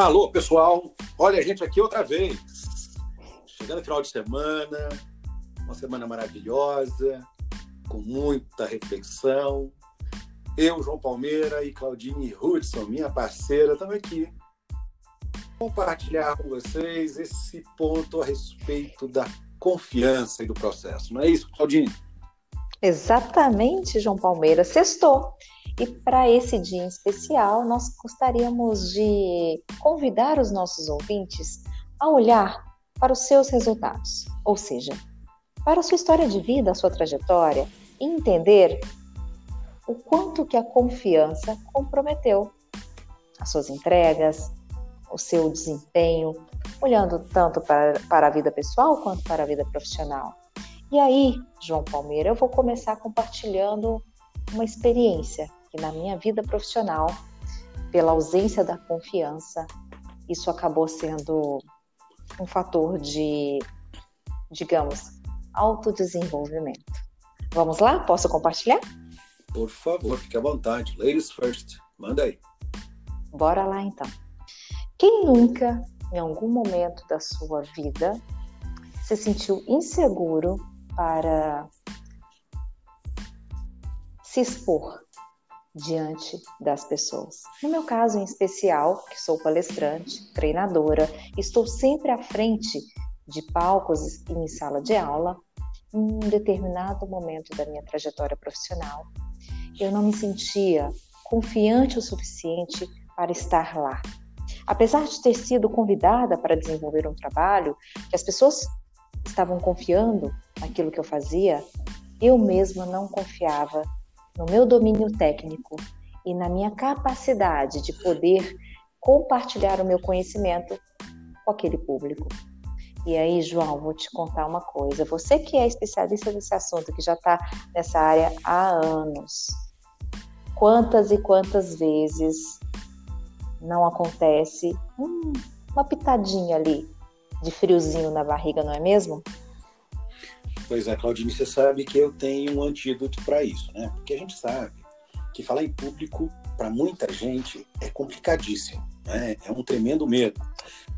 Alô, pessoal. Olha a gente aqui outra vez. Chegando final de semana, uma semana maravilhosa, com muita reflexão. Eu, João Palmeira e Claudine Hudson, minha parceira, estamos aqui compartilhar com vocês esse ponto a respeito da confiança e do processo. Não é isso, Claudine? Exatamente, João Palmeira. Sextou. E para esse dia em especial, nós gostaríamos de convidar os nossos ouvintes a olhar para os seus resultados, ou seja, para a sua história de vida, a sua trajetória, e entender o quanto que a confiança comprometeu as suas entregas, o seu desempenho, olhando tanto para, para a vida pessoal quanto para a vida profissional. E aí, João Palmeira, eu vou começar compartilhando uma experiência que na minha vida profissional, pela ausência da confiança, isso acabou sendo um fator de, digamos, autodesenvolvimento. Vamos lá? Posso compartilhar? Por favor, fique à vontade. Ladies first. Manda aí. Bora lá então. Quem nunca, em algum momento da sua vida, se sentiu inseguro para se expor diante das pessoas. No meu caso em especial, que sou palestrante, treinadora, estou sempre à frente de palcos em sala de aula, em um determinado momento da minha trajetória profissional, eu não me sentia confiante o suficiente para estar lá. Apesar de ter sido convidada para desenvolver um trabalho, que as pessoas estavam confiando naquilo que eu fazia, eu mesma não confiava no meu domínio técnico e na minha capacidade de poder compartilhar o meu conhecimento com aquele público. E aí, João, vou te contar uma coisa. Você que é especialista nesse assunto, que já está nessa área há anos, quantas e quantas vezes não acontece hum, uma pitadinha ali de friozinho na barriga, não é mesmo? Pois é, Claudine, você sabe que eu tenho um antídoto para isso, né? Porque a gente sabe que falar em público, para muita gente, é complicadíssimo, né? É um tremendo medo.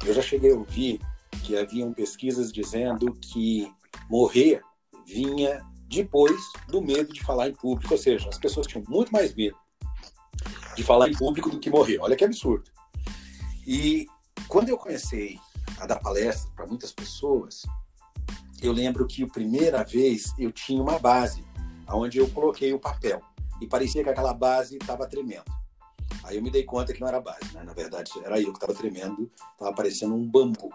Eu já cheguei a ouvir que haviam pesquisas dizendo que morrer vinha depois do medo de falar em público, ou seja, as pessoas tinham muito mais medo de falar em público do que morrer. Olha que absurdo. E quando eu comecei a dar palestra para muitas pessoas, eu lembro que a primeira vez eu tinha uma base, onde eu coloquei o papel e parecia que aquela base estava tremendo. Aí eu me dei conta que não era base, né? na verdade era eu que estava tremendo, estava parecendo um bambu.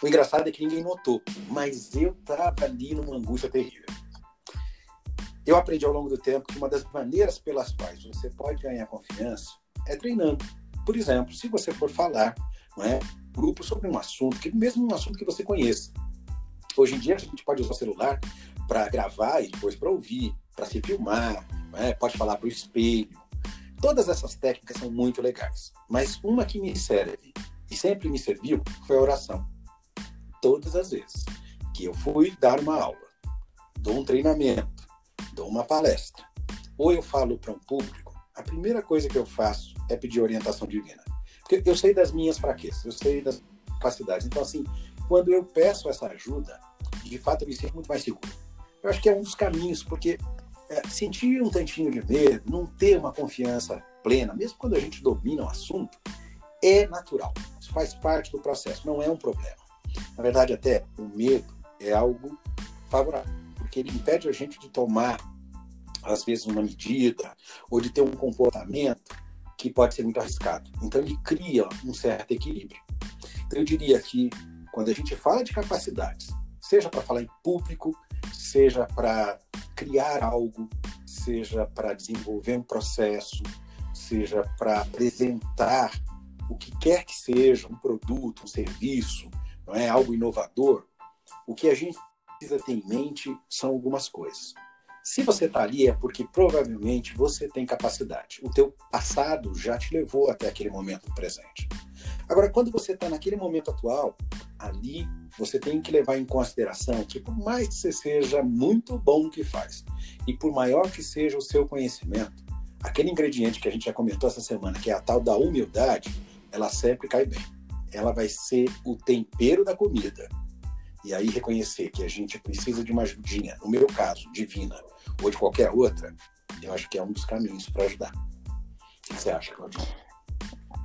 O engraçado é que ninguém notou, mas eu estava ali numa angústia terrível. Eu aprendi ao longo do tempo que uma das maneiras pelas quais você pode ganhar confiança é treinando. Por exemplo, se você for falar, não é, grupo sobre um assunto, que mesmo um assunto que você conheça, Hoje em dia a gente pode usar o celular para gravar e depois para ouvir, para se filmar, né? pode falar para o espelho. Todas essas técnicas são muito legais, mas uma que me serve e sempre me serviu foi a oração. Todas as vezes que eu fui dar uma aula, dou um treinamento, dou uma palestra, ou eu falo para um público, a primeira coisa que eu faço é pedir orientação divina. Porque eu sei das minhas fraquezas, eu sei das capacidades. Então, assim, quando eu peço essa ajuda, de fato me sinto muito mais seguro. Eu acho que é um dos caminhos, porque é, sentir um tantinho de medo, não ter uma confiança plena, mesmo quando a gente domina o assunto, é natural. Isso faz parte do processo, não é um problema. Na verdade, até o medo é algo favorável, porque ele impede a gente de tomar, às vezes, uma medida ou de ter um comportamento que pode ser muito arriscado. Então, ele cria um certo equilíbrio. Então, eu diria que quando a gente fala de capacidades, seja para falar em público, seja para criar algo, seja para desenvolver um processo, seja para apresentar o que quer que seja, um produto, um serviço, não é algo inovador, o que a gente precisa ter em mente são algumas coisas. Se você está ali é porque provavelmente você tem capacidade. O teu passado já te levou até aquele momento presente. Agora, quando você está naquele momento atual, ali você tem que levar em consideração que por mais que você seja muito bom no que faz e por maior que seja o seu conhecimento, aquele ingrediente que a gente já comentou essa semana, que é a tal da humildade, ela sempre cai bem. Ela vai ser o tempero da comida. E aí reconhecer que a gente precisa de uma ajudinha, no meu caso, divina, ou de qualquer outra, eu acho que é um dos caminhos para ajudar. O que você acha, Claudinha?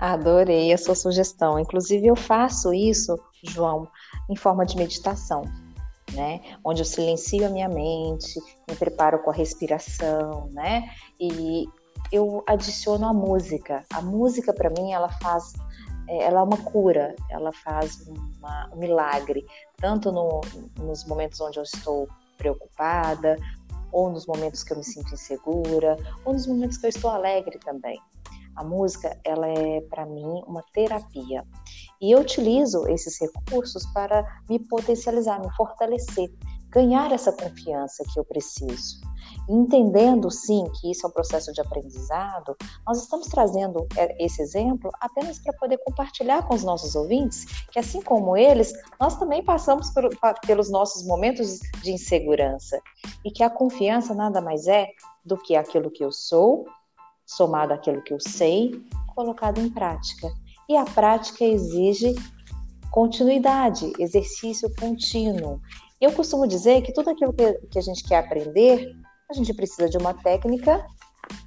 Adorei a sua sugestão. Inclusive, eu faço isso, João, em forma de meditação, né? Onde eu silencio a minha mente, me preparo com a respiração, né? E eu adiciono a música. A música, para mim, ela faz é, ela é uma cura, ela faz uma, um milagre, tanto no, nos momentos onde eu estou preocupada, ou nos momentos que eu me sinto insegura, ou nos momentos que eu estou alegre também. A música, ela é para mim uma terapia. E eu utilizo esses recursos para me potencializar, me fortalecer, ganhar essa confiança que eu preciso. Entendendo sim que isso é um processo de aprendizado, nós estamos trazendo é, esse exemplo apenas para poder compartilhar com os nossos ouvintes que, assim como eles, nós também passamos por, pelos nossos momentos de insegurança e que a confiança nada mais é do que aquilo que eu sou, somado àquilo que eu sei, colocado em prática. E a prática exige continuidade, exercício contínuo. Eu costumo dizer que tudo aquilo que, a gente quer aprender a gente precisa de uma técnica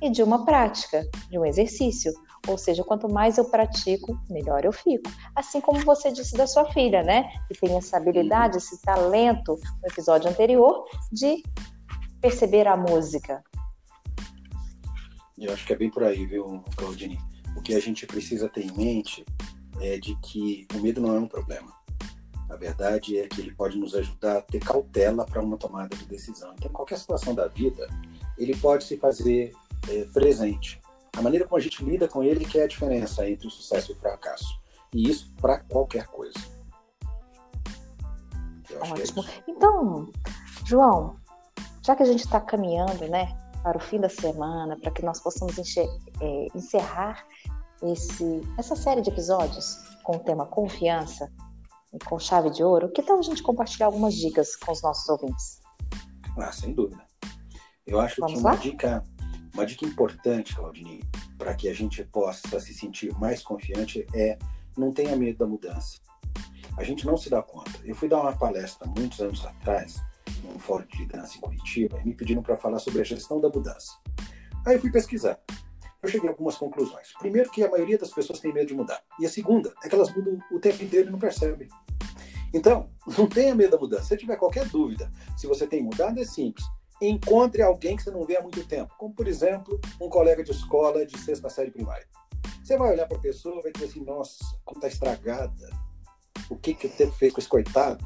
e de uma prática, de um exercício. Ou seja, quanto mais eu pratico, melhor eu fico. Assim como você disse da sua filha, né? Que tem essa habilidade, esse talento no episódio anterior de perceber a música. Eu acho que é bem por aí, viu, Claudine? O que a gente precisa ter em mente é de que o medo não é um problema. A verdade é que ele pode nos ajudar a ter cautela para uma tomada de decisão. Então, em qualquer situação da vida, ele pode se fazer é, presente. A maneira como a gente lida com ele que é a diferença entre o sucesso e o fracasso. E isso para qualquer coisa. Ótimo. É então, João, já que a gente está caminhando, né, para o fim da semana, para que nós possamos é, encerrar esse, essa série de episódios com o tema confiança, com chave de ouro, que tal a gente compartilhar algumas dicas com os nossos ouvintes? Ah, sem dúvida. Eu acho Vamos que uma lá? dica, uma dica importante, Claudine, para que a gente possa se sentir mais confiante é não tenha medo da mudança. A gente não se dá conta. Eu fui dar uma palestra muitos anos atrás, num fórum de liderança em Curitiba, e me pediram para falar sobre a gestão da mudança. Aí eu fui pesquisar. Eu cheguei a algumas conclusões. Primeiro, que a maioria das pessoas tem medo de mudar. E a segunda é que elas mudam o tempo inteiro e não percebem. Então, não tenha medo da mudança. Se tiver qualquer dúvida, se você tem mudado, é simples. Encontre alguém que você não vê há muito tempo, como por exemplo, um colega de escola de sexta série primária. Você vai olhar para a pessoa e vai dizer assim: nossa, como está estragada. O que, que o tempo fez com esse coitado?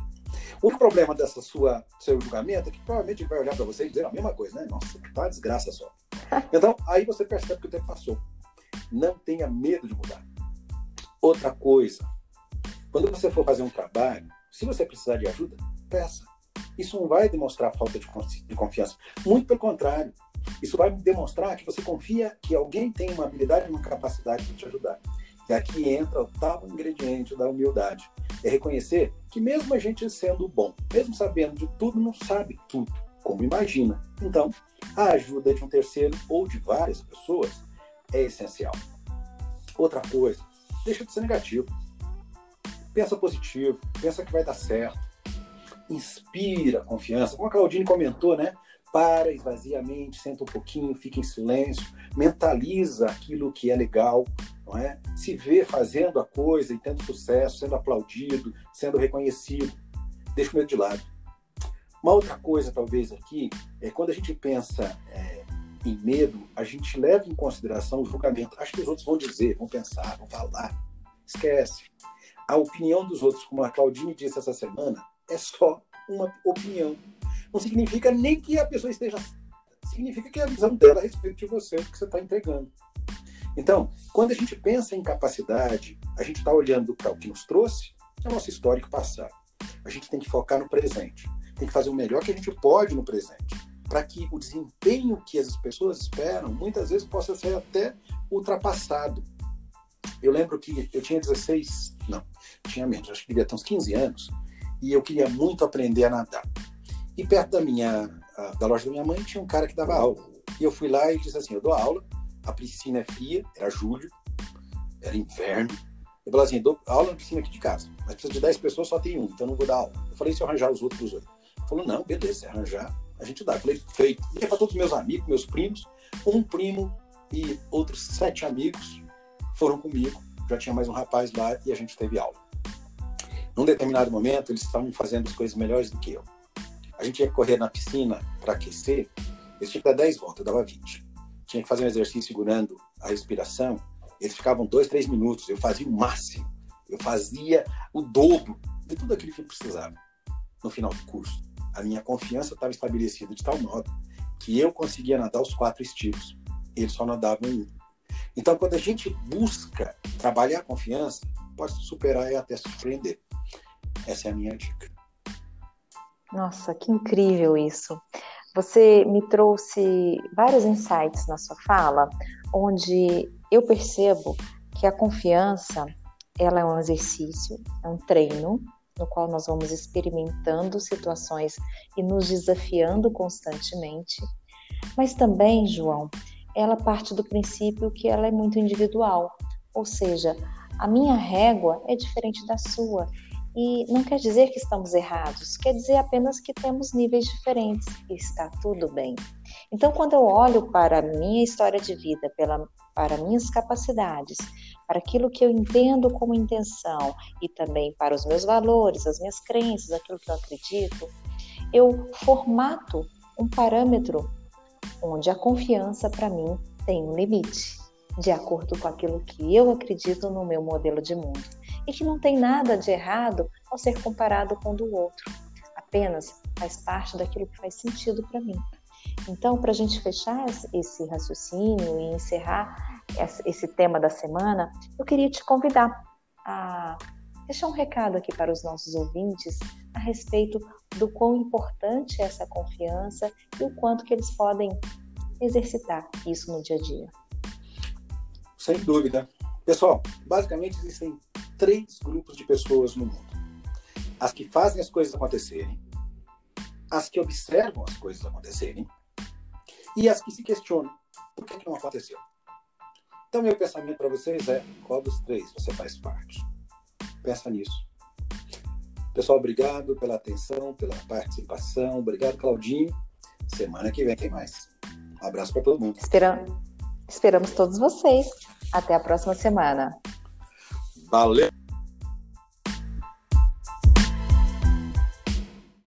O problema dessa sua seu julgamento é que provavelmente ele vai olhar para você e dizer a mesma coisa, né? Nossa, que tá desgraça só. Então, aí você percebe que o tempo passou. Não tenha medo de mudar. Outra coisa, quando você for fazer um trabalho, se você precisar de ajuda, peça. Isso não vai demonstrar falta de confiança. Muito pelo contrário. Isso vai demonstrar que você confia que alguém tem uma habilidade, uma capacidade de te ajudar. E aqui entra o tal ingrediente da humildade. É reconhecer que mesmo a gente sendo bom, mesmo sabendo de tudo, não sabe tudo, como imagina. Então, a ajuda de um terceiro ou de várias pessoas é essencial. Outra coisa, deixa de ser negativo pensa positivo, pensa que vai dar certo, inspira confiança. Como a Claudine comentou, né? Para, esvazia a mente, senta um pouquinho, fica em silêncio, mentaliza aquilo que é legal, não é? Se vê fazendo a coisa e tendo sucesso, sendo aplaudido, sendo reconhecido. Deixa o medo de lado. Uma outra coisa, talvez, aqui, é quando a gente pensa é, em medo, a gente leva em consideração o julgamento. Acho que os outros vão dizer, vão pensar, vão falar. Esquece a opinião dos outros, como a Claudine disse essa semana, é só uma opinião. Não significa nem que a pessoa esteja significa que é a visão dela a respeito de você, do que você está entregando. Então, quando a gente pensa em capacidade, a gente está olhando para o que nos trouxe, é o nosso histórico passado. A gente tem que focar no presente. Tem que fazer o melhor que a gente pode no presente. Para que o desempenho que as pessoas esperam, muitas vezes possa ser até ultrapassado. Eu lembro que eu tinha 16, não, tinha menos, acho que devia ter uns 15 anos, e eu queria muito aprender a nadar. E perto da minha, da loja da minha mãe tinha um cara que dava aula. E eu fui lá e disse assim: eu dou aula, a piscina é fria, era julho, era inverno. Eu falei assim: dou aula na piscina aqui de casa, mas precisa de 10 pessoas, só tem um, então não vou dar aula. Eu falei: se eu arranjar os outros, os outros. Ele falou: não, beleza, se arranjar, a gente dá. Eu falei: feito. E para todos os meus amigos, meus primos, um primo e outros sete amigos foram comigo. Já tinha mais um rapaz lá e a gente teve aula. Num determinado momento, eles estavam fazendo as coisas melhores do que eu. A gente ia correr na piscina para aquecer, eles tinham que dar 10 voltas, dava 20. Tinha que fazer um exercício segurando a respiração, eles ficavam dois, três minutos. Eu fazia o máximo. Eu fazia o dobro de tudo aquilo que eu precisava no final do curso. A minha confiança estava estabelecida de tal modo que eu conseguia nadar os quatro estilos. Eles só nadavam um. Então, quando a gente busca trabalhar a confiança, pode superar e até surpreender. Essa é a minha dica. Nossa, que incrível isso. Você me trouxe vários insights na sua fala, onde eu percebo que a confiança ela é um exercício, é um treino no qual nós vamos experimentando situações e nos desafiando constantemente. Mas também, João, ela parte do princípio que ela é muito individual, ou seja, a minha régua é diferente da sua. E não quer dizer que estamos errados, quer dizer apenas que temos níveis diferentes e está tudo bem. Então, quando eu olho para a minha história de vida, pela, para minhas capacidades, para aquilo que eu entendo como intenção e também para os meus valores, as minhas crenças, aquilo que eu acredito, eu formato um parâmetro onde a confiança para mim tem um limite, de acordo com aquilo que eu acredito no meu modelo de mundo. E que não tem nada de errado ao ser comparado com o do outro, apenas faz parte daquilo que faz sentido para mim. Então, para a gente fechar esse raciocínio e encerrar esse tema da semana, eu queria te convidar a deixar um recado aqui para os nossos ouvintes a respeito do quão importante é essa confiança e o quanto que eles podem exercitar isso no dia a dia. Sem dúvida. Pessoal, basicamente existem três grupos de pessoas no mundo: as que fazem as coisas acontecerem, as que observam as coisas acontecerem e as que se questionam por que, não aconteceu. Então, meu pensamento para vocês é: qual dos três você faz parte? Pensa nisso. Pessoal, obrigado pela atenção, pela participação. Obrigado, Claudinho. Semana que vem tem mais. Um abraço para todo mundo. Esperamos todos vocês. Até a próxima semana. Valeu!